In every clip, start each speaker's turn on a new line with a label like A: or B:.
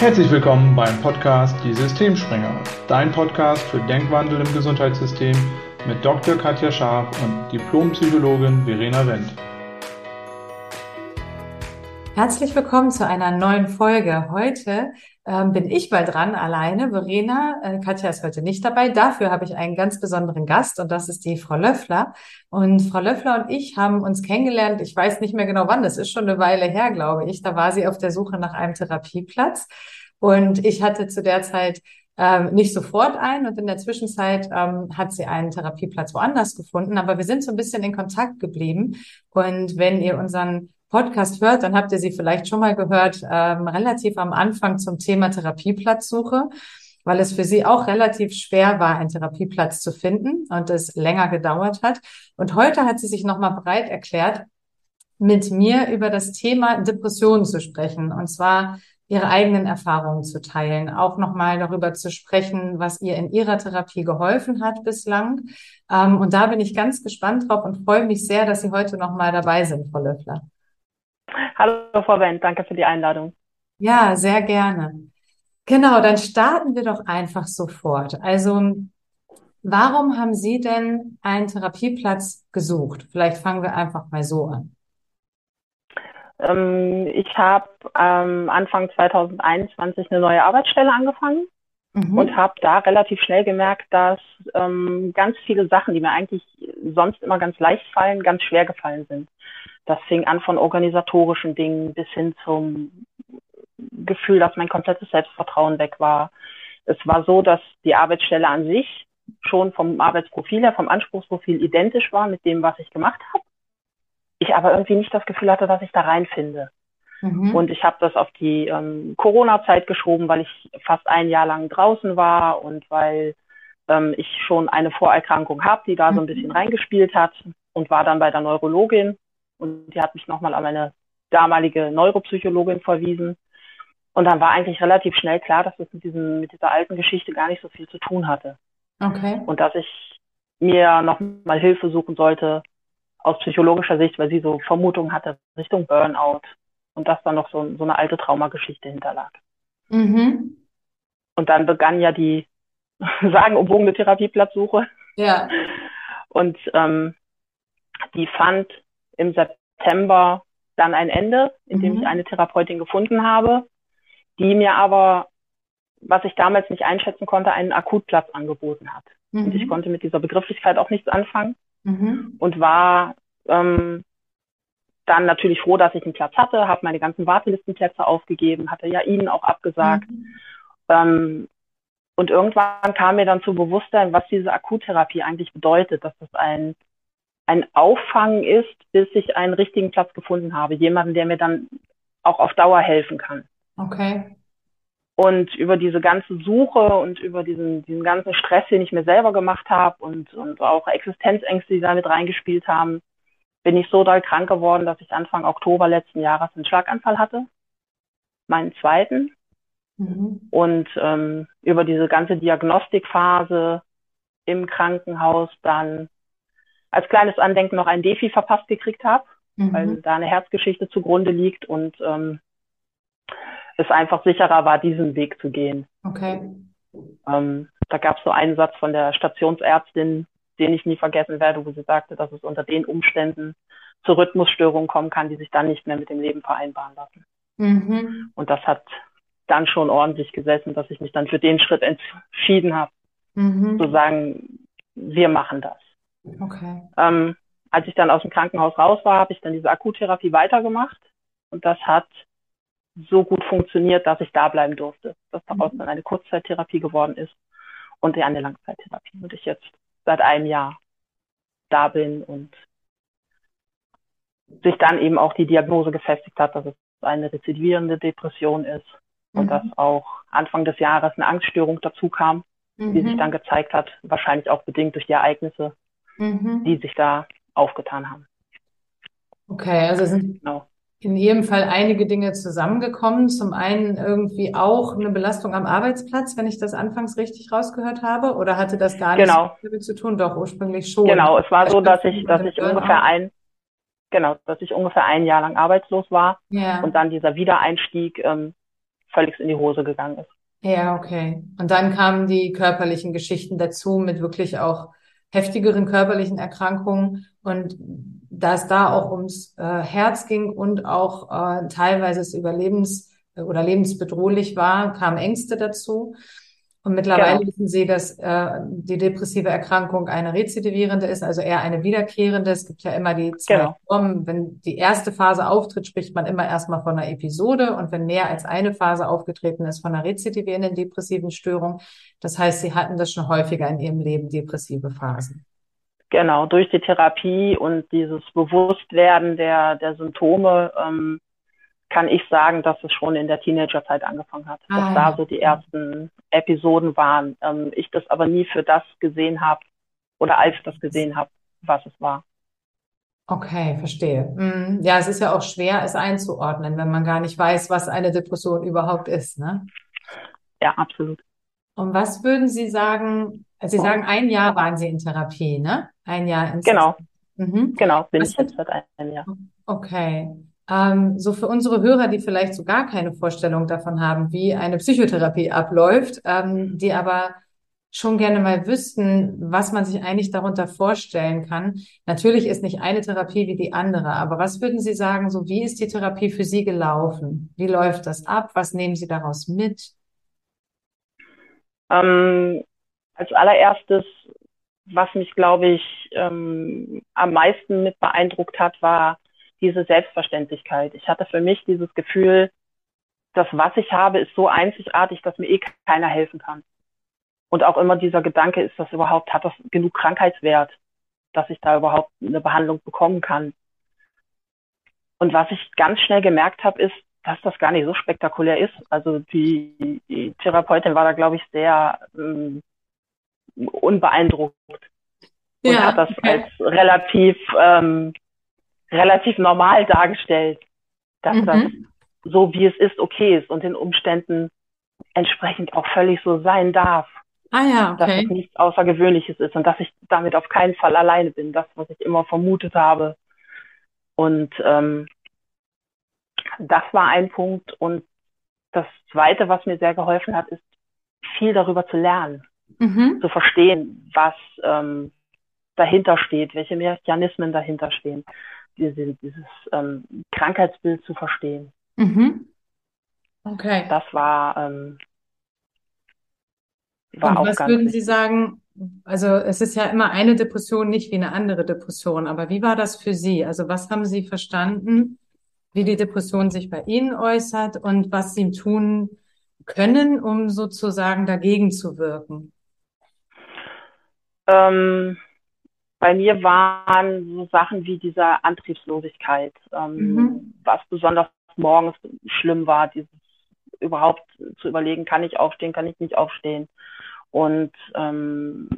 A: Herzlich willkommen beim Podcast Die Systemspringer, dein Podcast für Denkwandel im Gesundheitssystem mit Dr. Katja Scharf und Diplompsychologin Verena Wendt.
B: Herzlich willkommen zu einer neuen Folge. Heute ähm, bin ich mal dran alleine. Verena, äh, Katja ist heute nicht dabei. Dafür habe ich einen ganz besonderen Gast und das ist die Frau Löffler. Und Frau Löffler und ich haben uns kennengelernt. Ich weiß nicht mehr genau wann. Das ist schon eine Weile her, glaube ich. Da war sie auf der Suche nach einem Therapieplatz und ich hatte zu der Zeit ähm, nicht sofort ein und in der Zwischenzeit ähm, hat sie einen Therapieplatz woanders gefunden. Aber wir sind so ein bisschen in Kontakt geblieben. Und wenn ihr unseren Podcast hört, dann habt ihr sie vielleicht schon mal gehört, ähm, relativ am Anfang zum Thema Therapieplatzsuche, weil es für sie auch relativ schwer war, einen Therapieplatz zu finden und es länger gedauert hat. Und heute hat sie sich nochmal bereit erklärt, mit mir über das Thema Depressionen zu sprechen. Und zwar ihre eigenen Erfahrungen zu teilen, auch nochmal darüber zu sprechen, was ihr in ihrer Therapie geholfen hat bislang. Ähm, und da bin ich ganz gespannt drauf und freue mich sehr, dass Sie heute nochmal dabei sind, Frau Löffler.
C: Hallo Frau Wendt, danke für die Einladung.
B: Ja, sehr gerne. Genau, dann starten wir doch einfach sofort. Also, warum haben Sie denn einen Therapieplatz gesucht? Vielleicht fangen wir einfach mal so an.
C: Ähm, ich habe ähm, Anfang 2021 eine neue Arbeitsstelle angefangen mhm. und habe da relativ schnell gemerkt, dass ähm, ganz viele Sachen, die mir eigentlich sonst immer ganz leicht fallen, ganz schwer gefallen sind. Das fing an von organisatorischen Dingen bis hin zum Gefühl, dass mein komplettes Selbstvertrauen weg war. Es war so, dass die Arbeitsstelle an sich schon vom Arbeitsprofil her, vom Anspruchsprofil identisch war mit dem, was ich gemacht habe. Ich aber irgendwie nicht das Gefühl hatte, dass ich da reinfinde. Mhm. Und ich habe das auf die ähm, Corona-Zeit geschoben, weil ich fast ein Jahr lang draußen war und weil ähm, ich schon eine Vorerkrankung habe, die da so ein mhm. bisschen reingespielt hat und war dann bei der Neurologin und die hat mich nochmal an meine damalige Neuropsychologin verwiesen. Und dann war eigentlich relativ schnell klar, dass es mit, diesem, mit dieser alten Geschichte gar nicht so viel zu tun hatte. Okay. Und dass ich mir nochmal Hilfe suchen sollte aus psychologischer Sicht, weil sie so Vermutungen hatte Richtung Burnout und dass da noch so, so eine alte Traumageschichte hinterlag. Mhm. Und dann begann ja die sagenumwogene Therapieplatzsuche. Ja. Und ähm, die fand im September dann ein Ende, in dem mhm. ich eine Therapeutin gefunden habe, die mir aber, was ich damals nicht einschätzen konnte, einen Akutplatz angeboten hat. Mhm. Und ich mhm. konnte mit dieser Begrifflichkeit auch nichts anfangen mhm. und war ähm, dann natürlich froh, dass ich einen Platz hatte, habe meine ganzen Wartelistenplätze aufgegeben, hatte ja Ihnen auch abgesagt. Mhm. Ähm, und irgendwann kam mir dann zu Bewusstsein, was diese Akuttherapie eigentlich bedeutet, dass das ein ein Auffangen ist, bis ich einen richtigen Platz gefunden habe. Jemanden, der mir dann auch auf Dauer helfen kann. Okay. Und über diese ganze Suche und über diesen, diesen ganzen Stress, den ich mir selber gemacht habe und, und auch Existenzängste, die da mit reingespielt haben, bin ich so doll krank geworden, dass ich Anfang Oktober letzten Jahres einen Schlaganfall hatte. Meinen zweiten. Mhm. Und ähm, über diese ganze Diagnostikphase im Krankenhaus dann als kleines Andenken noch ein Defi verpasst gekriegt habe, mhm. weil da eine Herzgeschichte zugrunde liegt und ähm, es einfach sicherer war, diesen Weg zu gehen. Okay. Ähm, da gab es so einen Satz von der Stationsärztin, den ich nie vergessen werde, wo sie sagte, dass es unter den Umständen zu Rhythmusstörungen kommen kann, die sich dann nicht mehr mit dem Leben vereinbaren lassen. Mhm. Und das hat dann schon ordentlich gesessen, dass ich mich dann für den Schritt entschieden habe, mhm. zu sagen, wir machen das. Okay. Ähm, als ich dann aus dem Krankenhaus raus war, habe ich dann diese Akuttherapie weitergemacht und das hat so gut funktioniert, dass ich da bleiben durfte, dass daraus mhm. dann eine Kurzzeittherapie geworden ist und eine Langzeittherapie und ich jetzt seit einem Jahr da bin und sich dann eben auch die Diagnose gefestigt hat, dass es eine rezidivierende Depression ist und mhm. dass auch Anfang des Jahres eine Angststörung dazu kam, mhm. die sich mhm. dann gezeigt hat, wahrscheinlich auch bedingt durch die Ereignisse, mhm. die sich da aufgetan haben.
B: Okay, also sind genau. In jedem Fall einige Dinge zusammengekommen. Zum einen irgendwie auch eine Belastung am Arbeitsplatz, wenn ich das anfangs richtig rausgehört habe, oder hatte das gar nichts genau. damit zu tun? Doch, ursprünglich schon.
C: Genau, es war so, dass ich, dass ich ungefähr ein, genau, dass ich ungefähr ein Jahr lang arbeitslos war ja. und dann dieser Wiedereinstieg ähm, völlig in die Hose gegangen ist.
B: Ja, okay. Und dann kamen die körperlichen Geschichten dazu mit wirklich auch heftigeren körperlichen Erkrankungen. Und da es da auch ums äh, Herz ging und auch äh, teilweise es überlebens- oder lebensbedrohlich war, kamen Ängste dazu. Und mittlerweile genau. wissen Sie, dass äh, die depressive Erkrankung eine rezidivierende ist, also eher eine wiederkehrende. Es gibt ja immer die zwei genau. Formen. Wenn die erste Phase auftritt, spricht man immer erstmal von einer Episode. Und wenn mehr als eine Phase aufgetreten ist, von einer rezidivierenden depressiven Störung. Das heißt, Sie hatten das schon häufiger in Ihrem Leben, depressive Phasen.
C: Genau, durch die Therapie und dieses Bewusstwerden der, der Symptome ähm, kann ich sagen, dass es schon in der Teenagerzeit angefangen hat, ah, dass da so die ersten Episoden waren. Ähm, ich das aber nie für das gesehen habe oder als das gesehen habe, was es war.
B: Okay, verstehe. Mm, ja, es ist ja auch schwer, es einzuordnen, wenn man gar nicht weiß, was eine Depression überhaupt ist, ne?
C: Ja, absolut.
B: Und was würden Sie sagen, also Sie sagen, ein Jahr waren Sie in Therapie, ne? Ein Jahr in
C: Genau. Mhm. Genau, bin was ich jetzt seit einem Jahr.
B: Okay. Ähm, so für unsere Hörer, die vielleicht so gar keine Vorstellung davon haben, wie eine Psychotherapie abläuft, ähm, die aber schon gerne mal wüssten, was man sich eigentlich darunter vorstellen kann. Natürlich ist nicht eine Therapie wie die andere, aber was würden Sie sagen, so wie ist die Therapie für Sie gelaufen? Wie läuft das ab? Was nehmen Sie daraus mit?
C: Ähm, als allererstes, was mich, glaube ich, ähm, am meisten mit beeindruckt hat, war diese Selbstverständlichkeit. Ich hatte für mich dieses Gefühl, das, was ich habe, ist so einzigartig, dass mir eh keiner helfen kann. Und auch immer dieser Gedanke, ist das überhaupt, hat das genug Krankheitswert, dass ich da überhaupt eine Behandlung bekommen kann. Und was ich ganz schnell gemerkt habe, ist, dass das gar nicht so spektakulär ist. Also die, die Therapeutin war da, glaube ich, sehr ähm, unbeeindruckt und ja, hat das okay. als relativ ähm, relativ normal dargestellt, dass mhm. das so wie es ist okay ist und den Umständen entsprechend auch völlig so sein darf.
B: Ah ja, okay.
C: Dass es nichts Außergewöhnliches ist und dass ich damit auf keinen Fall alleine bin, das, was ich immer vermutet habe. Und ähm, das war ein Punkt. Und das Zweite, was mir sehr geholfen hat, ist viel darüber zu lernen, mhm. zu verstehen, was ähm, dahinter steht, welche Mechanismen dahinter stehen diese, dieses ähm, Krankheitsbild zu verstehen.
B: Mhm. Okay.
C: Das war, ähm,
B: war Und auch was ganz würden Sie sagen? Also es ist ja immer eine Depression nicht wie eine andere Depression, aber wie war das für Sie? Also was haben Sie verstanden, wie die Depression sich bei Ihnen äußert und was Sie tun können, um sozusagen dagegen zu wirken?
C: Ähm, bei mir waren so Sachen wie dieser Antriebslosigkeit, ähm, mhm. was besonders morgens schlimm war, dieses überhaupt zu überlegen, kann ich aufstehen, kann ich nicht aufstehen und ähm,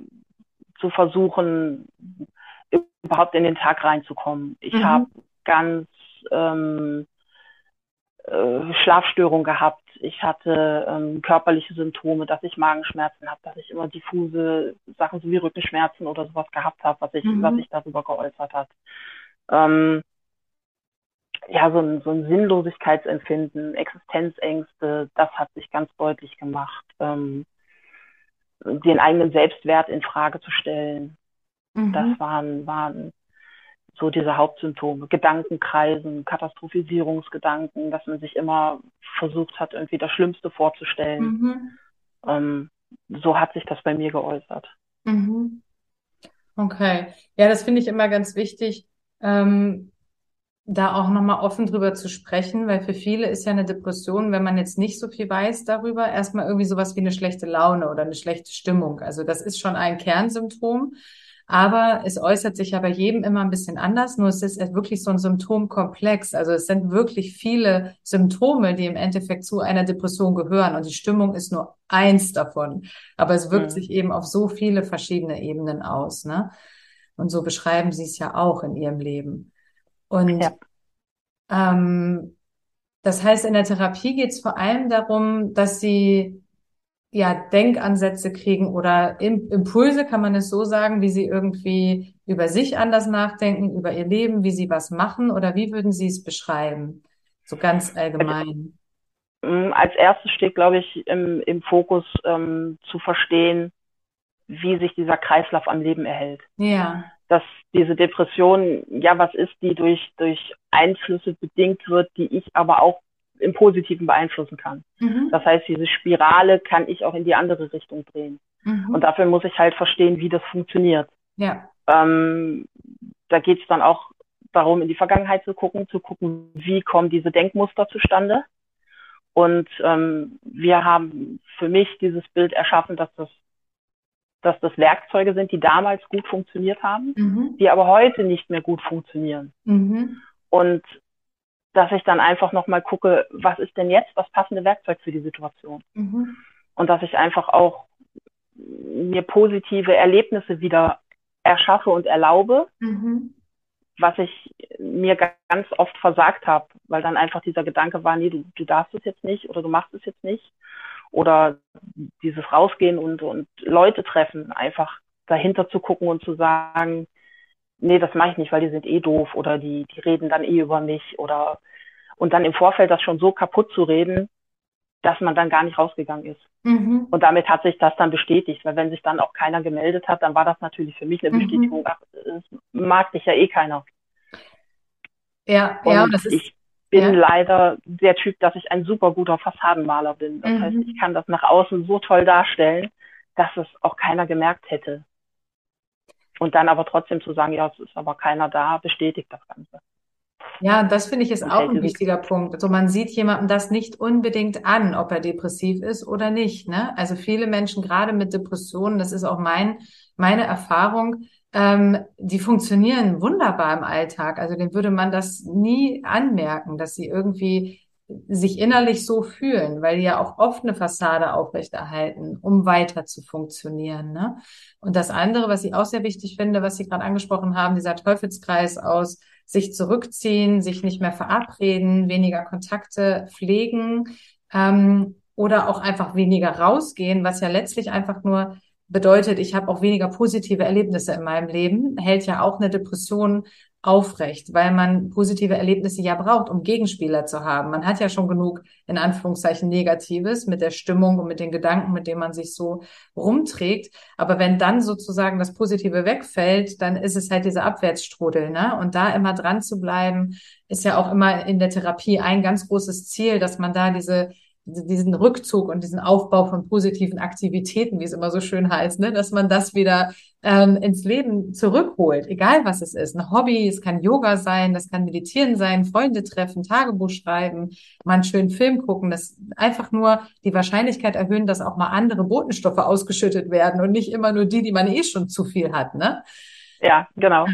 C: zu versuchen, überhaupt in den Tag reinzukommen. Ich mhm. habe ganz ähm, äh, Schlafstörung gehabt. Ich hatte ähm, körperliche Symptome, dass ich Magenschmerzen habe, dass ich immer diffuse Sachen so wie Rückenschmerzen oder sowas gehabt habe, was ich, mhm. was sich darüber geäußert hat. Ähm, ja, so ein, so ein Sinnlosigkeitsempfinden, Existenzängste, das hat sich ganz deutlich gemacht. Ähm, den eigenen Selbstwert in Frage zu stellen. Mhm. Das waren, waren so diese Hauptsymptome, Gedankenkreisen, Katastrophisierungsgedanken, dass man sich immer versucht hat, irgendwie das Schlimmste vorzustellen. Mhm. Ähm, so hat sich das bei mir geäußert.
B: Mhm. Okay. Ja, das finde ich immer ganz wichtig, ähm, da auch nochmal offen drüber zu sprechen, weil für viele ist ja eine Depression, wenn man jetzt nicht so viel weiß darüber, erstmal irgendwie sowas wie eine schlechte Laune oder eine schlechte Stimmung. Also das ist schon ein Kernsymptom. Aber es äußert sich ja bei jedem immer ein bisschen anders. Nur es ist wirklich so ein Symptomkomplex. Also es sind wirklich viele Symptome, die im Endeffekt zu einer Depression gehören. Und die Stimmung ist nur eins davon. Aber es wirkt mhm. sich eben auf so viele verschiedene Ebenen aus. Ne? Und so beschreiben Sie es ja auch in Ihrem Leben. Und ja. ähm, das heißt, in der Therapie geht es vor allem darum, dass Sie ja, Denkansätze kriegen oder Impulse, kann man es so sagen, wie sie irgendwie über sich anders nachdenken, über ihr Leben, wie sie was machen oder wie würden Sie es beschreiben? So ganz allgemein.
C: Mm, als erstes steht, glaube ich, im, im Fokus ähm, zu verstehen, wie sich dieser Kreislauf am Leben erhält.
B: Ja.
C: Dass diese Depression ja was ist, die durch, durch Einflüsse bedingt wird, die ich aber auch im Positiven beeinflussen kann. Mhm. Das heißt, diese Spirale kann ich auch in die andere Richtung drehen. Mhm. Und dafür muss ich halt verstehen, wie das funktioniert.
B: Ja.
C: Ähm, da geht es dann auch darum, in die Vergangenheit zu gucken, zu gucken, wie kommen diese Denkmuster zustande. Und ähm, wir haben für mich dieses Bild erschaffen, dass das, dass das Werkzeuge sind, die damals gut funktioniert haben, mhm. die aber heute nicht mehr gut funktionieren. Mhm. Und dass ich dann einfach nochmal gucke, was ist denn jetzt das passende Werkzeug für die Situation? Mhm. Und dass ich einfach auch mir positive Erlebnisse wieder erschaffe und erlaube, mhm was ich mir ganz oft versagt habe, weil dann einfach dieser Gedanke war, nee, du, du darfst es jetzt nicht oder du machst es jetzt nicht. Oder dieses Rausgehen und, und Leute treffen, einfach dahinter zu gucken und zu sagen, nee, das mache ich nicht, weil die sind eh doof oder die, die reden dann eh über mich oder und dann im Vorfeld das schon so kaputt zu reden, dass man dann gar nicht rausgegangen ist. Mhm. Und damit hat sich das dann bestätigt, weil wenn sich dann auch keiner gemeldet hat, dann war das natürlich für mich eine mhm. Bestätigung, ach, es mag dich ja eh keiner.
B: Ja,
C: und
B: ja,
C: das ist. Ich bin ja. leider der Typ, dass ich ein super guter Fassadenmaler bin. Das mhm. heißt, ich kann das nach außen so toll darstellen, dass es auch keiner gemerkt hätte. Und dann aber trotzdem zu sagen, ja, es ist aber keiner da, bestätigt das Ganze.
B: Ja, das finde ich ist auch ein wichtiger Punkt. Also man sieht jemandem das nicht unbedingt an, ob er depressiv ist oder nicht. Ne? Also viele Menschen, gerade mit Depressionen, das ist auch mein, meine Erfahrung, ähm, die funktionieren wunderbar im Alltag. Also den würde man das nie anmerken, dass sie irgendwie sich innerlich so fühlen, weil die ja auch oft eine Fassade aufrechterhalten, um weiter zu funktionieren. Ne? Und das andere, was ich auch sehr wichtig finde, was Sie gerade angesprochen haben, dieser Teufelskreis aus sich zurückziehen, sich nicht mehr verabreden, weniger Kontakte pflegen ähm, oder auch einfach weniger rausgehen, was ja letztlich einfach nur bedeutet, ich habe auch weniger positive Erlebnisse in meinem Leben, hält ja auch eine Depression aufrecht, weil man positive Erlebnisse ja braucht, um Gegenspieler zu haben. Man hat ja schon genug, in Anführungszeichen, Negatives mit der Stimmung und mit den Gedanken, mit denen man sich so rumträgt. Aber wenn dann sozusagen das Positive wegfällt, dann ist es halt dieser Abwärtsstrudel, ne? Und da immer dran zu bleiben, ist ja auch immer in der Therapie ein ganz großes Ziel, dass man da diese diesen Rückzug und diesen Aufbau von positiven Aktivitäten, wie es immer so schön heißt, ne, dass man das wieder ähm, ins Leben zurückholt, egal was es ist. Ein Hobby, es kann Yoga sein, das kann Meditieren sein, Freunde treffen, Tagebuch schreiben, mal einen schönen Film gucken, das einfach nur die Wahrscheinlichkeit erhöhen, dass auch mal andere Botenstoffe ausgeschüttet werden und nicht immer nur die, die man eh schon zu viel hat, ne?
C: Ja, genau.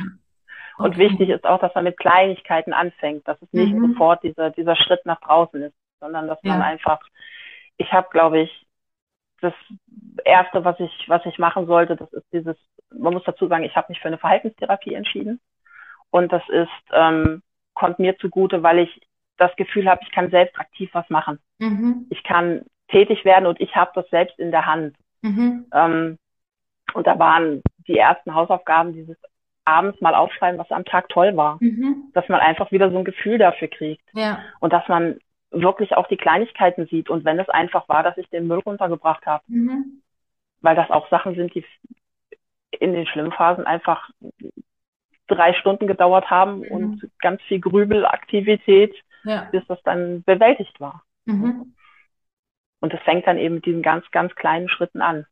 C: Und okay. wichtig ist auch, dass man mit Kleinigkeiten anfängt, dass es nicht mhm. sofort dieser, dieser Schritt nach draußen ist sondern dass man einfach, ich habe, glaube ich, das erste, was ich, was ich machen sollte, das ist dieses, man muss dazu sagen, ich habe mich für eine Verhaltenstherapie entschieden. Und das ist, ähm, kommt mir zugute, weil ich das Gefühl habe, ich kann selbst aktiv was machen. Mhm. Ich kann tätig werden und ich habe das selbst in der Hand. Mhm. Ähm, und da waren die ersten Hausaufgaben dieses abends mal aufschreiben, was am Tag toll war. Mhm. Dass man einfach wieder so ein Gefühl dafür kriegt.
B: Ja.
C: Und dass man wirklich auch die Kleinigkeiten sieht und wenn es einfach war, dass ich den Müll runtergebracht habe. Mhm. Weil das auch Sachen sind, die in den schlimmen Phasen einfach drei Stunden gedauert haben mhm. und ganz viel Grübelaktivität, ja. bis das dann bewältigt war. Mhm. Und es fängt dann eben mit diesen ganz, ganz kleinen Schritten an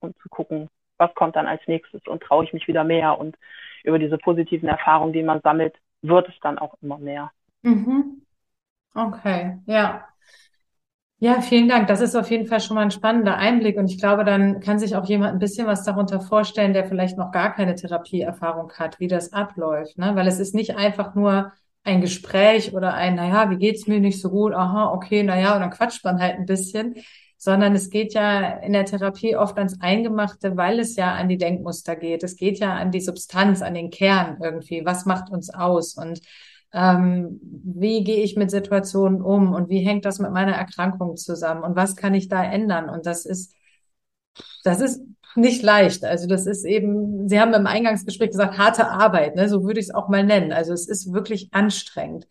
C: und zu gucken, was kommt dann als nächstes und traue ich mich wieder mehr und über diese positiven Erfahrungen, die man sammelt, wird es dann auch immer mehr.
B: Mhm. Okay, ja. Ja, vielen Dank. Das ist auf jeden Fall schon mal ein spannender Einblick und ich glaube, dann kann sich auch jemand ein bisschen was darunter vorstellen, der vielleicht noch gar keine Therapieerfahrung hat, wie das abläuft, ne? Weil es ist nicht einfach nur ein Gespräch oder ein, naja, wie geht's mir nicht so gut? Aha, okay, naja, und dann quatscht man halt ein bisschen, sondern es geht ja in der Therapie oft ans Eingemachte, weil es ja an die Denkmuster geht. Es geht ja an die Substanz, an den Kern irgendwie. Was macht uns aus? Und ähm, wie gehe ich mit Situationen um und wie hängt das mit meiner Erkrankung zusammen und was kann ich da ändern? Und das ist, das ist nicht leicht. Also das ist eben, Sie haben im Eingangsgespräch gesagt, harte Arbeit, ne? so würde ich es auch mal nennen. Also es ist wirklich anstrengend.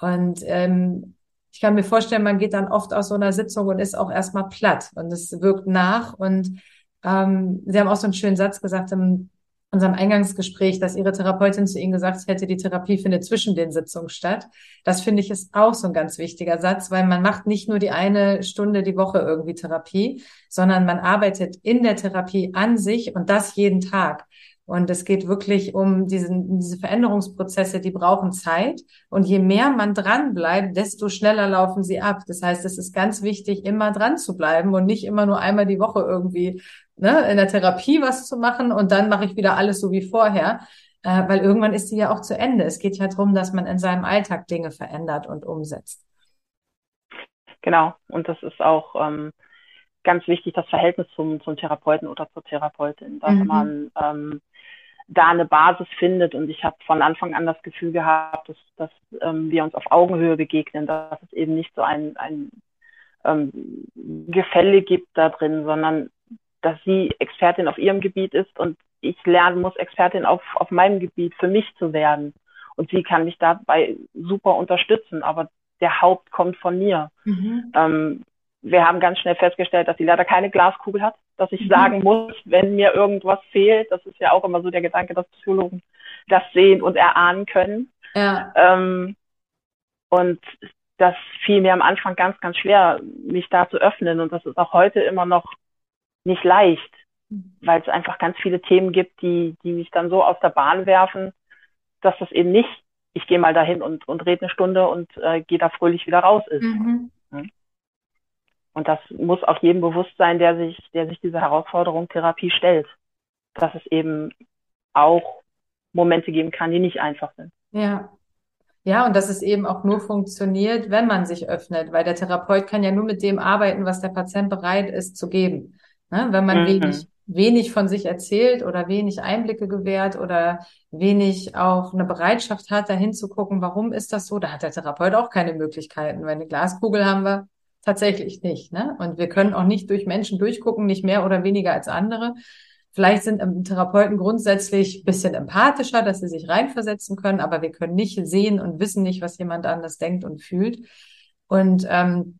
B: Und ähm, ich kann mir vorstellen, man geht dann oft aus so einer Sitzung und ist auch erstmal platt und es wirkt nach. Und ähm, Sie haben auch so einen schönen Satz gesagt im unserem Eingangsgespräch, dass Ihre Therapeutin zu Ihnen gesagt hätte, die Therapie findet zwischen den Sitzungen statt. Das finde ich ist auch so ein ganz wichtiger Satz, weil man macht nicht nur die eine Stunde die Woche irgendwie Therapie, sondern man arbeitet in der Therapie an sich und das jeden Tag. Und es geht wirklich um diesen, diese Veränderungsprozesse, die brauchen Zeit. Und je mehr man dran bleibt, desto schneller laufen sie ab. Das heißt, es ist ganz wichtig, immer dran zu bleiben und nicht immer nur einmal die Woche irgendwie ne, in der Therapie was zu machen und dann mache ich wieder alles so wie vorher. Äh, weil irgendwann ist sie ja auch zu Ende. Es geht ja darum, dass man in seinem Alltag Dinge verändert und umsetzt.
C: Genau. Und das ist auch ähm, ganz wichtig, das Verhältnis zum, zum Therapeuten oder zur Therapeutin, dass mhm. man ähm, da eine Basis findet. Und ich habe von Anfang an das Gefühl gehabt, dass, dass ähm, wir uns auf Augenhöhe begegnen, dass es eben nicht so ein, ein ähm, Gefälle gibt da drin, sondern dass sie Expertin auf ihrem Gebiet ist und ich lernen muss, Expertin auf, auf meinem Gebiet für mich zu werden. Und sie kann mich dabei super unterstützen, aber der Haupt kommt von mir. Mhm. Ähm, wir haben ganz schnell festgestellt, dass sie leider keine Glaskugel hat, dass ich mhm. sagen muss, wenn mir irgendwas fehlt. Das ist ja auch immer so der Gedanke, dass Psychologen das sehen und erahnen können. Ja. Ähm, und das fiel mir am Anfang ganz, ganz schwer, mich da zu öffnen. Und das ist auch heute immer noch nicht leicht, mhm. weil es einfach ganz viele Themen gibt, die, die mich dann so aus der Bahn werfen, dass das eben nicht, ich gehe mal dahin und, und rede eine Stunde und äh, gehe da fröhlich wieder raus ist. Mhm. Und das muss auch jedem bewusst sein, der sich, der sich dieser Herausforderung Therapie stellt, dass es eben auch Momente geben kann, die nicht einfach sind.
B: Ja. Ja, und dass es eben auch nur funktioniert, wenn man sich öffnet, weil der Therapeut kann ja nur mit dem arbeiten, was der Patient bereit ist zu geben. Ne? Wenn man mhm. wenig, wenig von sich erzählt oder wenig Einblicke gewährt oder wenig auch eine Bereitschaft hat, dahin zu gucken, warum ist das so, da hat der Therapeut auch keine Möglichkeiten. Weil eine Glaskugel haben wir tatsächlich nicht. Ne? Und wir können auch nicht durch Menschen durchgucken, nicht mehr oder weniger als andere. Vielleicht sind Therapeuten grundsätzlich bisschen empathischer, dass sie sich reinversetzen können, aber wir können nicht sehen und wissen nicht, was jemand anders denkt und fühlt. Und ähm,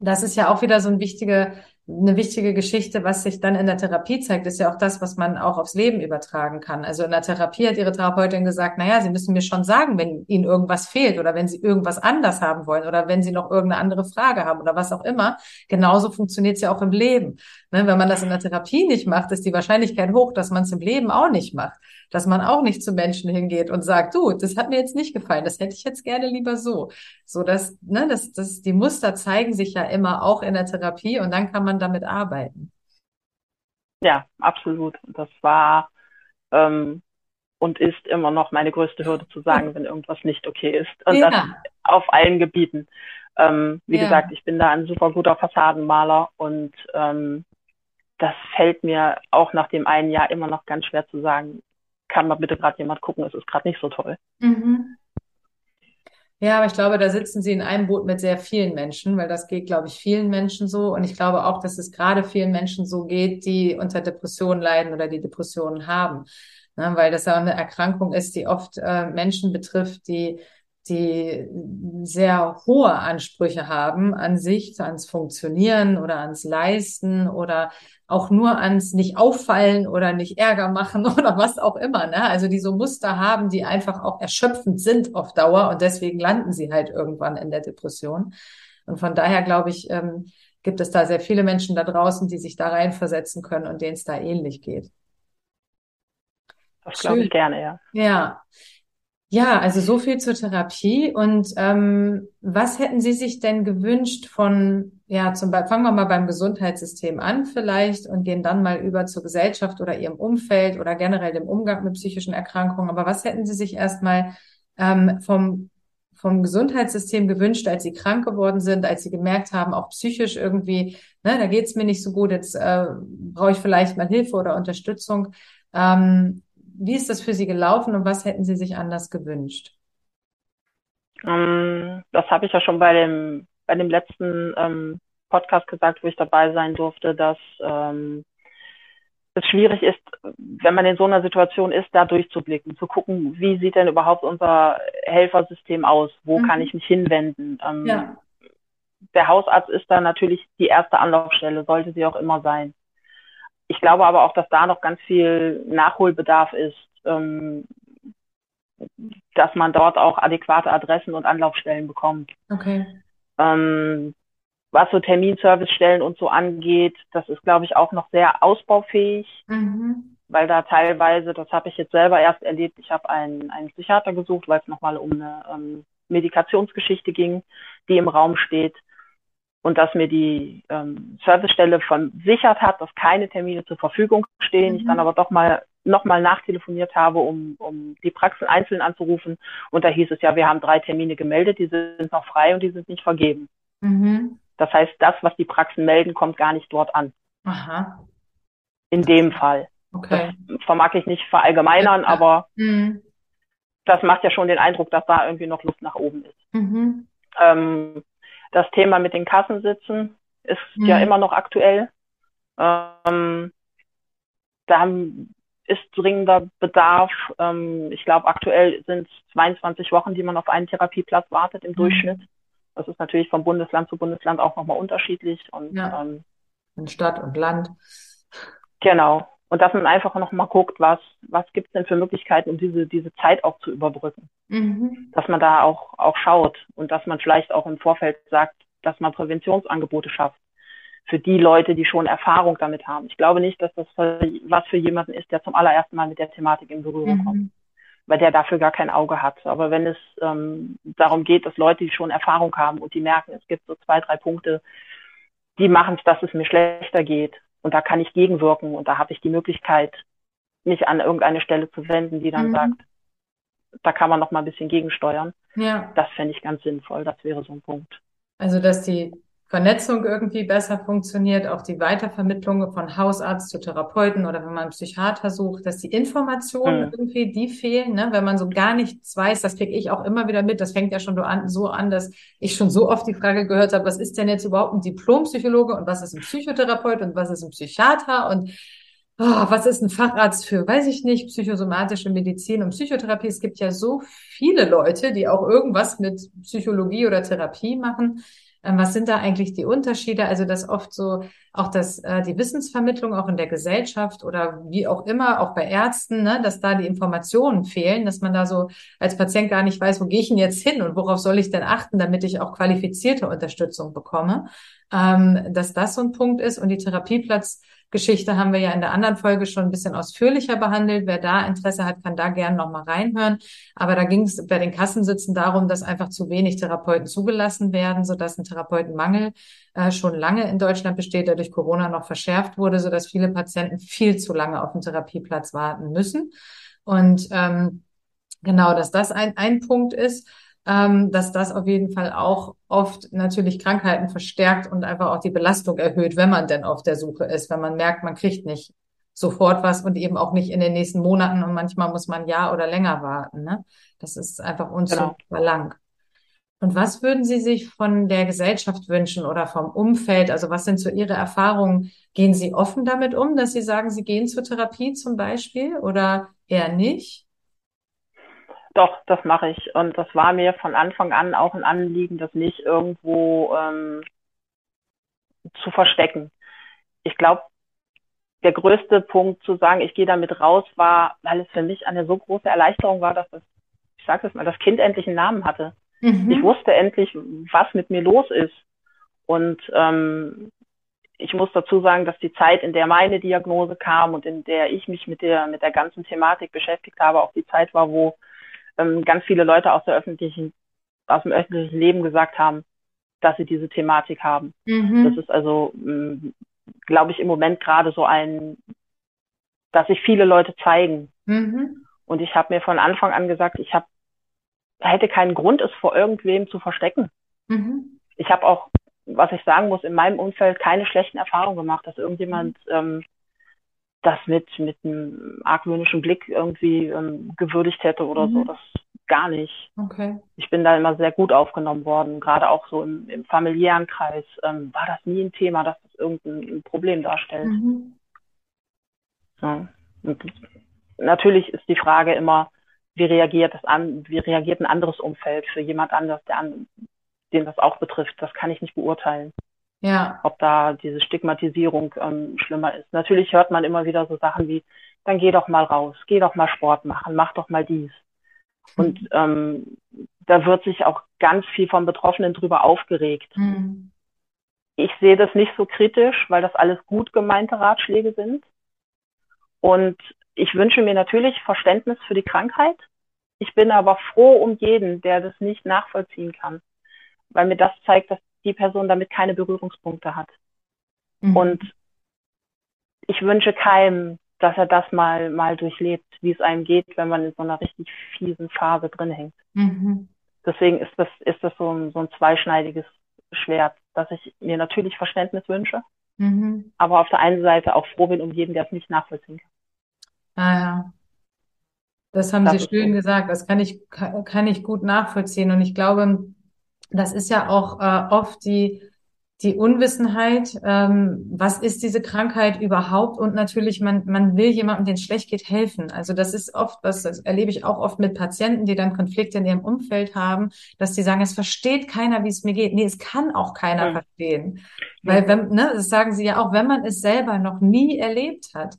B: das ist ja auch wieder so ein wichtiger eine wichtige Geschichte, was sich dann in der Therapie zeigt, ist ja auch das, was man auch aufs Leben übertragen kann. Also in der Therapie hat ihre Therapeutin gesagt, naja, Sie müssen mir schon sagen, wenn Ihnen irgendwas fehlt oder wenn Sie irgendwas anders haben wollen oder wenn Sie noch irgendeine andere Frage haben oder was auch immer. Genauso funktioniert es ja auch im Leben. Ne, wenn man das in der Therapie nicht macht, ist die Wahrscheinlichkeit hoch, dass man es im Leben auch nicht macht. Dass man auch nicht zu Menschen hingeht und sagt, du, das hat mir jetzt nicht gefallen, das hätte ich jetzt gerne lieber so. So dass, ne, das, das, die Muster zeigen sich ja immer auch in der Therapie und dann kann man damit arbeiten.
C: Ja, absolut. Das war ähm, und ist immer noch meine größte Hürde zu sagen, wenn irgendwas nicht okay ist. Und ja. das auf allen Gebieten. Ähm, wie ja. gesagt, ich bin da ein super guter Fassadenmaler und ähm, das fällt mir auch nach dem einen Jahr immer noch ganz schwer zu sagen, kann mal bitte gerade jemand gucken, es ist gerade nicht so toll. Mhm.
B: Ja, aber ich glaube, da sitzen Sie in einem Boot mit sehr vielen Menschen, weil das geht, glaube ich, vielen Menschen so. Und ich glaube auch, dass es gerade vielen Menschen so geht, die unter Depressionen leiden oder die Depressionen haben. Ne, weil das ja eine Erkrankung ist, die oft äh, Menschen betrifft, die die sehr hohe Ansprüche haben an sich, ans Funktionieren oder ans Leisten oder auch nur ans nicht auffallen oder nicht Ärger machen oder was auch immer. Ne? Also die so Muster haben, die einfach auch erschöpfend sind auf Dauer und deswegen landen sie halt irgendwann in der Depression. Und von daher glaube ich, ähm, gibt es da sehr viele Menschen da draußen, die sich da reinversetzen können und denen es da ähnlich geht.
C: Das glaube ich gerne, ja.
B: Ja. Ja, also so viel zur Therapie. Und ähm, was hätten Sie sich denn gewünscht von, ja, zum Beispiel, fangen wir mal beim Gesundheitssystem an vielleicht und gehen dann mal über zur Gesellschaft oder Ihrem Umfeld oder generell dem Umgang mit psychischen Erkrankungen. Aber was hätten Sie sich erstmal ähm, vom, vom Gesundheitssystem gewünscht, als Sie krank geworden sind, als Sie gemerkt haben, auch psychisch irgendwie, ne, da geht's mir nicht so gut, jetzt äh, brauche ich vielleicht mal Hilfe oder Unterstützung. Ähm, wie ist das für Sie gelaufen und was hätten Sie sich anders gewünscht?
C: Ähm, das habe ich ja schon bei dem, bei dem letzten ähm, Podcast gesagt, wo ich dabei sein durfte, dass ähm, es schwierig ist, wenn man in so einer Situation ist, da durchzublicken, zu gucken, wie sieht denn überhaupt unser Helfersystem aus, wo mhm. kann ich mich hinwenden. Ähm, ja. der Hausarzt ist da natürlich die erste Anlaufstelle, sollte sie auch immer sein. Ich glaube aber auch, dass da noch ganz viel Nachholbedarf ist, ähm, dass man dort auch adäquate Adressen und Anlaufstellen bekommt.
B: Okay.
C: Ähm, was so Terminservicestellen und so angeht, das ist, glaube ich, auch noch sehr ausbaufähig, mhm. weil da teilweise, das habe ich jetzt selber erst erlebt, ich habe einen, einen Psychiater gesucht, weil es nochmal um eine ähm, Medikationsgeschichte ging, die im Raum steht und dass mir die ähm, Servicestelle versichert hat, dass keine Termine zur Verfügung stehen. Mhm. Ich dann aber doch mal nochmal nachtelefoniert habe, um, um die Praxen einzeln anzurufen. Und da hieß es ja, wir haben drei Termine gemeldet, die sind noch frei und die sind nicht vergeben. Mhm. Das heißt, das, was die Praxen melden, kommt gar nicht dort an.
B: Aha.
C: In dem Fall.
B: Okay.
C: Das vermag ich nicht verallgemeinern, aber mhm. das macht ja schon den Eindruck, dass da irgendwie noch Luft nach oben ist. Mhm. Ähm, das Thema mit den Kassensitzen ist mhm. ja immer noch aktuell. Ähm, da haben, ist dringender Bedarf. Ähm, ich glaube, aktuell sind es 22 Wochen, die man auf einen Therapieplatz wartet im mhm. Durchschnitt. Das ist natürlich von Bundesland zu Bundesland auch nochmal unterschiedlich. Und,
B: ja. ähm, in Stadt und Land.
C: Genau. Und dass man einfach nochmal guckt, was, was gibt es denn für Möglichkeiten, um diese, diese Zeit auch zu überbrücken. Mhm. Dass man da auch, auch schaut und dass man vielleicht auch im Vorfeld sagt, dass man Präventionsangebote schafft für die Leute, die schon Erfahrung damit haben. Ich glaube nicht, dass das was für jemanden ist, der zum allerersten Mal mit der Thematik in Berührung mhm. kommt, weil der dafür gar kein Auge hat. Aber wenn es ähm, darum geht, dass Leute, die schon Erfahrung haben und die merken, es gibt so zwei, drei Punkte, die machen es, dass es mir schlechter geht und da kann ich gegenwirken und da habe ich die Möglichkeit, mich an irgendeine Stelle zu wenden, die dann mhm. sagt, da kann man noch mal ein bisschen gegensteuern.
B: Ja.
C: Das fände ich ganz sinnvoll. Das wäre so ein Punkt.
B: Also, dass die Vernetzung irgendwie besser funktioniert, auch die Weitervermittlung von Hausarzt zu Therapeuten oder wenn man einen Psychiater sucht, dass die Informationen mhm. irgendwie, die fehlen, ne? wenn man so gar nichts weiß, das kriege ich auch immer wieder mit. Das fängt ja schon so an, dass ich schon so oft die Frage gehört habe, was ist denn jetzt überhaupt ein Diplompsychologe und was ist ein Psychotherapeut und was ist ein Psychiater und oh, was ist ein Facharzt für, weiß ich nicht, psychosomatische Medizin und Psychotherapie. Es gibt ja so viele Leute, die auch irgendwas mit Psychologie oder Therapie machen. Ähm, was sind da eigentlich die Unterschiede? Also dass oft so auch das, äh, die Wissensvermittlung auch in der Gesellschaft oder wie auch immer, auch bei Ärzten, ne, dass da die Informationen fehlen, dass man da so als Patient gar nicht weiß, wo gehe ich denn jetzt hin und worauf soll ich denn achten, damit ich auch qualifizierte Unterstützung bekomme. Ähm, dass das so ein Punkt ist und die Therapieplatz Geschichte haben wir ja in der anderen Folge schon ein bisschen ausführlicher behandelt. Wer da Interesse hat, kann da gerne nochmal reinhören. Aber da ging es bei den Kassensitzen darum, dass einfach zu wenig Therapeuten zugelassen werden, sodass ein Therapeutenmangel äh, schon lange in Deutschland besteht, der durch Corona noch verschärft wurde, sodass viele Patienten viel zu lange auf den Therapieplatz warten müssen. Und ähm, genau, dass das ein, ein Punkt ist ähm, dass das auf jeden Fall auch oft natürlich Krankheiten verstärkt und einfach auch die Belastung erhöht, wenn man denn auf der Suche ist, wenn man merkt, man kriegt nicht sofort was und eben auch nicht in den nächsten Monaten und manchmal muss man ein Jahr oder länger warten. Ne? Das ist einfach unzumutbar genau. lang. Und was würden Sie sich von der Gesellschaft wünschen oder vom Umfeld? Also was sind so Ihre Erfahrungen? Gehen Sie offen damit um, dass Sie sagen, Sie gehen zur Therapie zum Beispiel oder eher nicht?
C: Doch, das mache ich. Und das war mir von Anfang an auch ein Anliegen, das nicht irgendwo ähm, zu verstecken. Ich glaube, der größte Punkt zu sagen, ich gehe damit raus, war, weil es für mich eine so große Erleichterung war, dass das, ich sage es mal, das Kind endlich einen Namen hatte. Mhm. Ich wusste endlich, was mit mir los ist. Und ähm, ich muss dazu sagen, dass die Zeit, in der meine Diagnose kam und in der ich mich mit der mit der ganzen Thematik beschäftigt habe, auch die Zeit war, wo ähm, ganz viele Leute aus der öffentlichen, aus dem öffentlichen Leben gesagt haben, dass sie diese Thematik haben. Mhm. Das ist also, ähm, glaube ich, im Moment gerade so ein, dass sich viele Leute zeigen. Mhm. Und ich habe mir von Anfang an gesagt, ich habe hätte keinen Grund, es vor irgendwem zu verstecken. Mhm. Ich habe auch, was ich sagen muss, in meinem Umfeld keine schlechten Erfahrungen gemacht, dass irgendjemand ähm, das mit, mit einem argwöhnischen Blick irgendwie ähm, gewürdigt hätte oder mhm. so. Das gar nicht.
B: Okay.
C: Ich bin da immer sehr gut aufgenommen worden. Gerade auch so im, im familiären Kreis ähm, war das nie ein Thema, dass das irgendein Problem darstellt. Mhm. Ja. Und natürlich ist die Frage immer, wie reagiert das an, wie reagiert ein anderes Umfeld für jemand anders, der an den das auch betrifft, das kann ich nicht beurteilen.
B: Ja.
C: Ob da diese Stigmatisierung ähm, schlimmer ist. Natürlich hört man immer wieder so Sachen wie, dann geh doch mal raus, geh doch mal Sport machen, mach doch mal dies. Und mhm. ähm, da wird sich auch ganz viel von Betroffenen drüber aufgeregt. Mhm. Ich sehe das nicht so kritisch, weil das alles gut gemeinte Ratschläge sind. Und ich wünsche mir natürlich Verständnis für die Krankheit. Ich bin aber froh um jeden, der das nicht nachvollziehen kann, weil mir das zeigt, dass die Person damit keine Berührungspunkte hat. Mhm. Und ich wünsche keinem, dass er das mal, mal durchlebt, wie es einem geht, wenn man in so einer richtig fiesen Phase drin hängt. Mhm. Deswegen ist das, ist das so ein, so ein zweischneidiges Schwert, dass ich mir natürlich Verständnis wünsche, mhm. aber auf der einen Seite auch froh bin um jeden, der es nicht nachvollziehen kann.
B: Ah ja. Das haben das Sie schön so. gesagt. Das kann ich, kann ich gut nachvollziehen. Und ich glaube, das ist ja auch äh, oft die, die Unwissenheit, ähm, was ist diese Krankheit überhaupt? Und natürlich, man, man will jemandem, den es schlecht geht, helfen. Also das ist oft, das, das erlebe ich auch oft mit Patienten, die dann Konflikte in ihrem Umfeld haben, dass die sagen, es versteht keiner, wie es mir geht. Nee, es kann auch keiner ja. verstehen. Weil, wenn, ne, das sagen sie ja auch, wenn man es selber noch nie erlebt hat,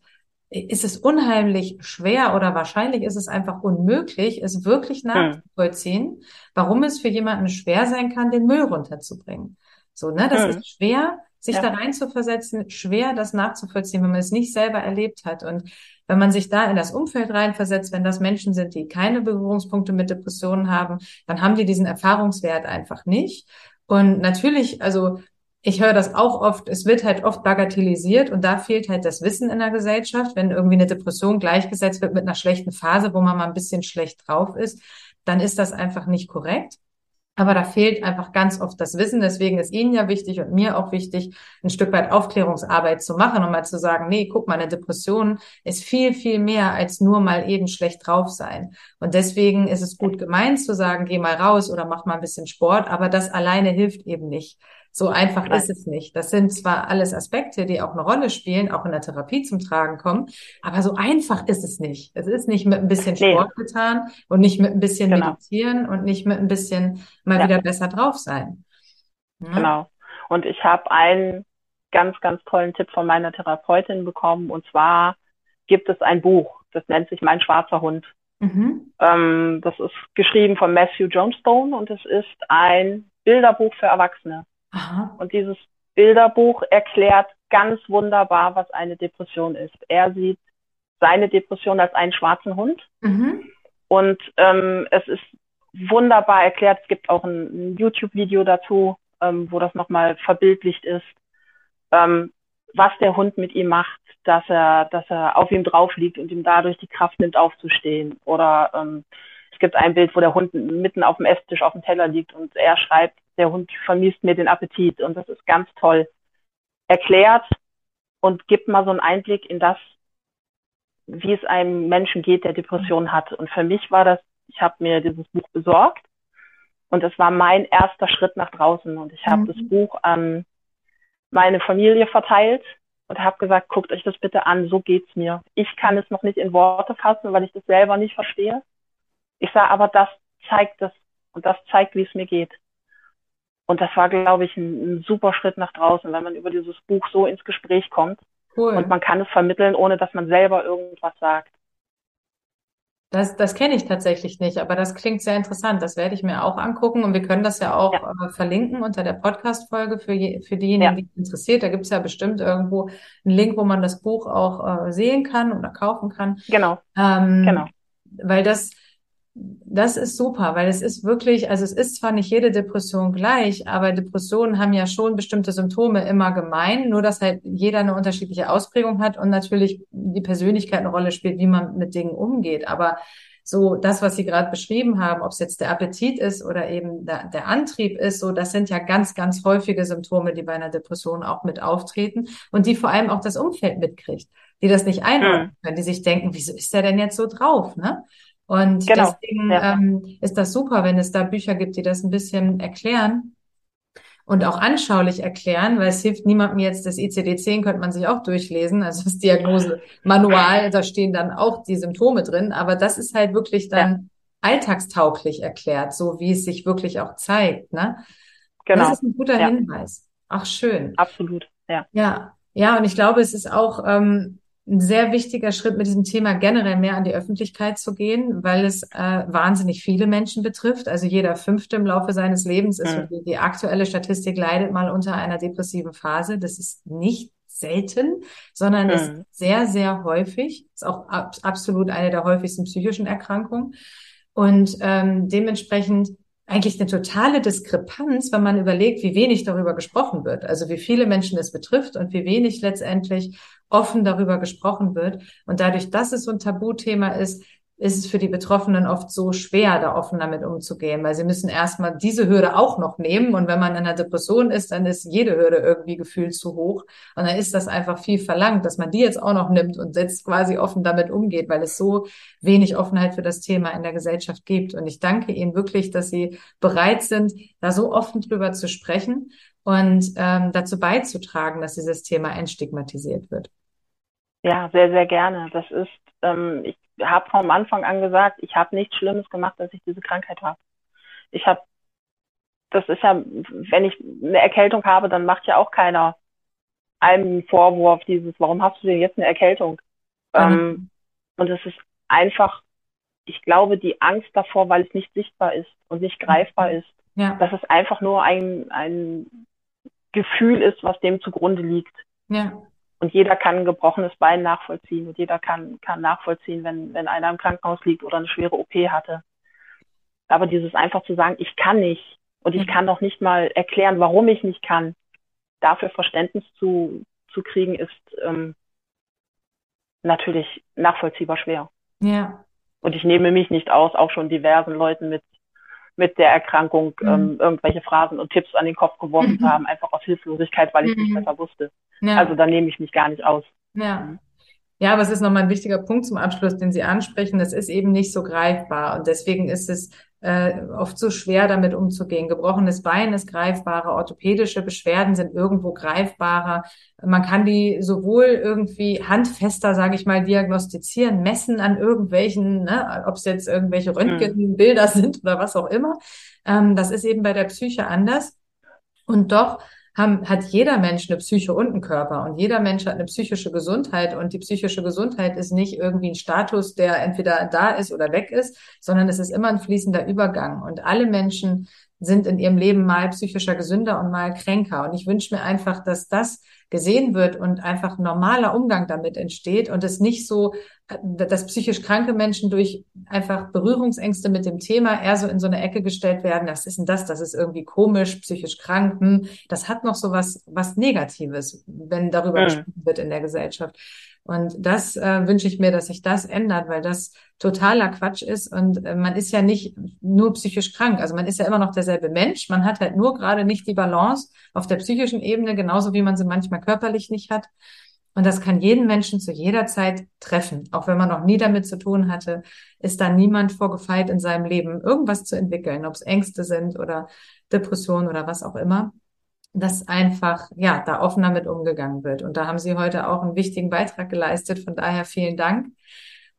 B: ist es unheimlich schwer oder wahrscheinlich ist es einfach unmöglich, es wirklich nachzuvollziehen, warum es für jemanden schwer sein kann, den Müll runterzubringen. So, ne, das ist schwer, sich ja. da rein zu versetzen, schwer, das nachzuvollziehen, wenn man es nicht selber erlebt hat. Und wenn man sich da in das Umfeld reinversetzt, wenn das Menschen sind, die keine Berührungspunkte mit Depressionen haben, dann haben die diesen Erfahrungswert einfach nicht. Und natürlich, also ich höre das auch oft, es wird halt oft bagatellisiert und da fehlt halt das Wissen in der Gesellschaft. Wenn irgendwie eine Depression gleichgesetzt wird mit einer schlechten Phase, wo man mal ein bisschen schlecht drauf ist, dann ist das einfach nicht korrekt. Aber da fehlt einfach ganz oft das Wissen. Deswegen ist Ihnen ja wichtig und mir auch wichtig, ein Stück weit Aufklärungsarbeit zu machen und mal zu sagen, nee, guck mal, eine Depression ist viel, viel mehr als nur mal eben schlecht drauf sein. Und deswegen ist es gut gemeint zu sagen, geh mal raus oder mach mal ein bisschen Sport, aber das alleine hilft eben nicht. So einfach Nein. ist es nicht. Das sind zwar alles Aspekte, die auch eine Rolle spielen, auch in der Therapie zum Tragen kommen, aber so einfach ist es nicht. Es ist nicht mit ein bisschen Sport nee. getan und nicht mit ein bisschen genau. meditieren und nicht mit ein bisschen mal ja. wieder besser drauf sein.
C: Ja? Genau. Und ich habe einen ganz, ganz tollen Tipp von meiner Therapeutin bekommen und zwar gibt es ein Buch, das nennt sich Mein schwarzer Hund. Mhm. Ähm, das ist geschrieben von Matthew Johnstone und es ist ein Bilderbuch für Erwachsene. Aha. Und dieses Bilderbuch erklärt ganz wunderbar, was eine Depression ist. Er sieht seine Depression als einen schwarzen Hund. Mhm. Und ähm, es ist wunderbar erklärt. Es gibt auch ein, ein YouTube-Video dazu, ähm, wo das nochmal verbildlicht ist, ähm, was der Hund mit ihm macht, dass er, dass er auf ihm drauf liegt und ihm dadurch die Kraft nimmt, aufzustehen. Oder ähm, es gibt ein Bild, wo der Hund mitten auf dem Esstisch auf dem Teller liegt und er schreibt, der Hund vermisst mir den Appetit. Und das ist ganz toll erklärt und gibt mal so einen Einblick in das, wie es einem Menschen geht, der Depression hat. Und für mich war das, ich habe mir dieses Buch besorgt und es war mein erster Schritt nach draußen. Und ich habe mhm. das Buch an meine Familie verteilt und habe gesagt, guckt euch das bitte an, so geht's mir. Ich kann es noch nicht in Worte fassen, weil ich das selber nicht verstehe. Ich sage, aber das zeigt es und das zeigt, wie es mir geht. Und das war, glaube ich, ein, ein, super Schritt nach draußen, wenn man über dieses Buch so ins Gespräch kommt. Cool. Und man kann es vermitteln, ohne dass man selber irgendwas sagt.
B: Das, das kenne ich tatsächlich nicht, aber das klingt sehr interessant. Das werde ich mir auch angucken und wir können das ja auch ja. Äh, verlinken unter der Podcast-Folge für, je, für diejenigen, ja. die es interessiert. Da gibt es ja bestimmt irgendwo einen Link, wo man das Buch auch äh, sehen kann oder kaufen kann.
C: Genau. Ähm,
B: genau. Weil das, das ist super, weil es ist wirklich, also es ist zwar nicht jede Depression gleich, aber Depressionen haben ja schon bestimmte Symptome immer gemein, nur dass halt jeder eine unterschiedliche Ausprägung hat und natürlich die Persönlichkeit eine Rolle spielt, wie man mit Dingen umgeht. Aber so das, was Sie gerade beschrieben haben, ob es jetzt der Appetit ist oder eben der, der, Antrieb ist, so das sind ja ganz, ganz häufige Symptome, die bei einer Depression auch mit auftreten und die vor allem auch das Umfeld mitkriegt, die das nicht einordnen können, die sich denken, wieso ist der denn jetzt so drauf, ne? Und genau. deswegen ja. ähm, ist das super, wenn es da Bücher gibt, die das ein bisschen erklären und auch anschaulich erklären, weil es hilft niemandem jetzt, das ICD-10 könnte man sich auch durchlesen, also das Diagnose-Manual, da stehen dann auch die Symptome drin, aber das ist halt wirklich dann ja. alltagstauglich erklärt, so wie es sich wirklich auch zeigt, ne? Genau. Das ist ein guter ja. Hinweis. Ach, schön.
C: Absolut, ja.
B: Ja, ja, und ich glaube, es ist auch ähm, ein sehr wichtiger Schritt, mit diesem Thema generell mehr an die Öffentlichkeit zu gehen, weil es äh, wahnsinnig viele Menschen betrifft. Also jeder Fünfte im Laufe seines Lebens ist, mhm. die, aktuelle Statistik leidet mal unter einer depressiven Phase. Das ist nicht selten, sondern mhm. ist sehr, sehr häufig. Ist auch ab, absolut eine der häufigsten psychischen Erkrankungen. Und ähm, dementsprechend eigentlich eine totale Diskrepanz, wenn man überlegt, wie wenig darüber gesprochen wird. Also wie viele Menschen es betrifft und wie wenig letztendlich offen darüber gesprochen wird. Und dadurch, dass es so ein Tabuthema ist, ist es für die Betroffenen oft so schwer, da offen damit umzugehen, weil sie müssen erstmal diese Hürde auch noch nehmen. Und wenn man in einer Depression ist, dann ist jede Hürde irgendwie gefühlt zu hoch. Und dann ist das einfach viel verlangt, dass man die jetzt auch noch nimmt und jetzt quasi offen damit umgeht, weil es so wenig Offenheit für das Thema in der Gesellschaft gibt. Und ich danke Ihnen wirklich, dass Sie bereit sind, da so offen drüber zu sprechen und ähm, dazu beizutragen, dass dieses Thema entstigmatisiert wird.
C: Ja, sehr, sehr gerne. Das ist, ähm, ich habe vom Anfang an gesagt, ich habe nichts Schlimmes gemacht, dass ich diese Krankheit habe. Ich habe, das ist ja, wenn ich eine Erkältung habe, dann macht ja auch keiner einem Vorwurf dieses, warum hast du denn jetzt eine Erkältung? Mhm. Ähm, und es ist einfach, ich glaube, die Angst davor, weil es nicht sichtbar ist und nicht greifbar ist, ja. dass es einfach nur ein, ein Gefühl ist, was dem zugrunde liegt. Ja. Und jeder kann ein gebrochenes Bein nachvollziehen und jeder kann, kann nachvollziehen, wenn, wenn einer im Krankenhaus liegt oder eine schwere OP hatte. Aber dieses einfach zu sagen, ich kann nicht und ich kann noch nicht mal erklären, warum ich nicht kann, dafür Verständnis zu, zu kriegen, ist ähm, natürlich nachvollziehbar schwer. Ja. Und ich nehme mich nicht aus, auch schon diversen Leuten mit mit der Erkrankung mhm. ähm, irgendwelche Phrasen und Tipps an den Kopf geworfen mhm. zu haben, einfach aus Hilflosigkeit, weil ich mhm. nicht besser wusste. Ja. Also da nehme ich mich gar nicht aus.
B: Ja. Mhm. Ja, aber es ist nochmal ein wichtiger Punkt zum Abschluss, den Sie ansprechen. Es ist eben nicht so greifbar und deswegen ist es äh, oft so schwer, damit umzugehen. Gebrochenes Bein ist greifbarer, orthopädische Beschwerden sind irgendwo greifbarer. Man kann die sowohl irgendwie handfester, sage ich mal, diagnostizieren, messen an irgendwelchen, ne, ob es jetzt irgendwelche hm. Röntgenbilder sind oder was auch immer. Ähm, das ist eben bei der Psyche anders. Und doch haben, hat jeder Mensch eine Psyche und einen Körper und jeder Mensch hat eine psychische Gesundheit und die psychische Gesundheit ist nicht irgendwie ein Status, der entweder da ist oder weg ist, sondern es ist immer ein fließender Übergang und alle Menschen sind in ihrem Leben mal psychischer gesünder und mal kränker und ich wünsche mir einfach, dass das gesehen wird und einfach normaler Umgang damit entsteht und es nicht so, dass psychisch kranke Menschen durch einfach Berührungsängste mit dem Thema eher so in so eine Ecke gestellt werden. Was ist denn das? Das ist irgendwie komisch, psychisch kranken. Das hat noch so was, was Negatives, wenn darüber ja. gesprochen wird in der Gesellschaft. Und das äh, wünsche ich mir, dass sich das ändert, weil das totaler Quatsch ist. Und äh, man ist ja nicht nur psychisch krank. Also man ist ja immer noch derselbe Mensch. Man hat halt nur gerade nicht die Balance auf der psychischen Ebene, genauso wie man sie manchmal körperlich nicht hat. Und das kann jeden Menschen zu jeder Zeit treffen. Auch wenn man noch nie damit zu tun hatte, ist da niemand vorgefeit in seinem Leben, irgendwas zu entwickeln, ob es Ängste sind oder Depressionen oder was auch immer dass einfach, ja, da offener mit umgegangen wird. Und da haben Sie heute auch einen wichtigen Beitrag geleistet. Von daher vielen Dank.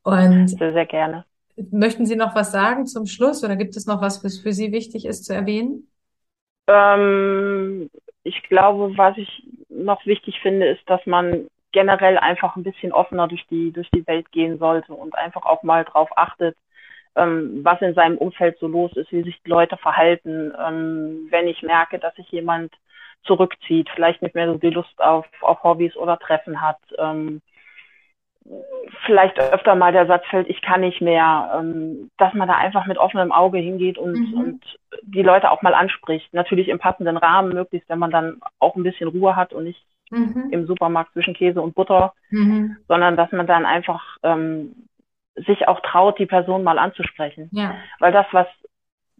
C: Und sehr, sehr gerne.
B: Möchten Sie noch was sagen zum Schluss oder gibt es noch was, was für Sie wichtig ist zu erwähnen?
C: Ähm, ich glaube, was ich noch wichtig finde, ist, dass man generell einfach ein bisschen offener durch die, durch die Welt gehen sollte und einfach auch mal drauf achtet, ähm, was in seinem Umfeld so los ist, wie sich die Leute verhalten. Ähm, wenn ich merke, dass sich jemand zurückzieht, vielleicht nicht mehr so die Lust auf, auf Hobbys oder Treffen hat. Ähm, vielleicht öfter mal der Satz fällt, ich kann nicht mehr, ähm, dass man da einfach mit offenem Auge hingeht und, mhm. und die Leute auch mal anspricht. Natürlich im passenden Rahmen, möglichst, wenn man dann auch ein bisschen Ruhe hat und nicht mhm. im Supermarkt zwischen Käse und Butter, mhm. sondern dass man dann einfach ähm, sich auch traut, die Person mal anzusprechen. Ja. Weil das, was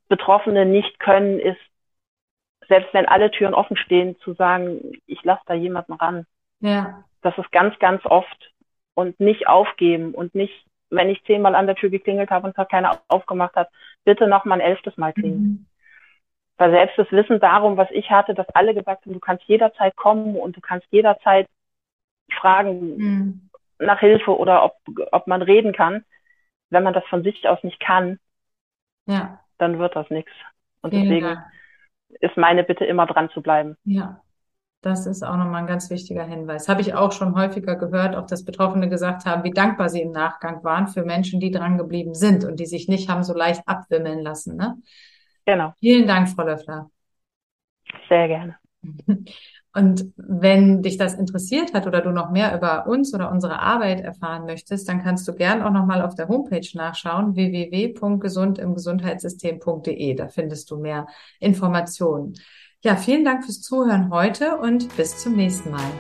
C: Betroffene nicht können, ist selbst wenn alle Türen offen stehen, zu sagen, ich lasse da jemanden ran. Ja. Das ist ganz, ganz oft. Und nicht aufgeben und nicht, wenn ich zehnmal an der Tür geklingelt habe und keiner aufgemacht hat, bitte noch mal ein elftes Mal klingeln. Mhm. Weil selbst das Wissen darum, was ich hatte, dass alle gesagt haben, du kannst jederzeit kommen und du kannst jederzeit fragen mhm. nach Hilfe oder ob, ob man reden kann. Wenn man das von sich aus nicht kann, ja. dann wird das nichts. Und Vielen deswegen Dank ist meine Bitte immer dran zu bleiben.
B: Ja, das ist auch nochmal ein ganz wichtiger Hinweis. Habe ich auch schon häufiger gehört, auch dass Betroffene gesagt haben, wie dankbar sie im Nachgang waren für Menschen, die dran geblieben sind und die sich nicht haben so leicht abwimmeln lassen. Ne?
C: Genau.
B: Vielen Dank, Frau Löffler.
C: Sehr gerne.
B: Und wenn dich das interessiert hat oder du noch mehr über uns oder unsere Arbeit erfahren möchtest, dann kannst du gern auch nochmal auf der Homepage nachschauen, www.gesundimgesundheitssystem.de. Da findest du mehr Informationen. Ja, vielen Dank fürs Zuhören heute und bis zum nächsten Mal.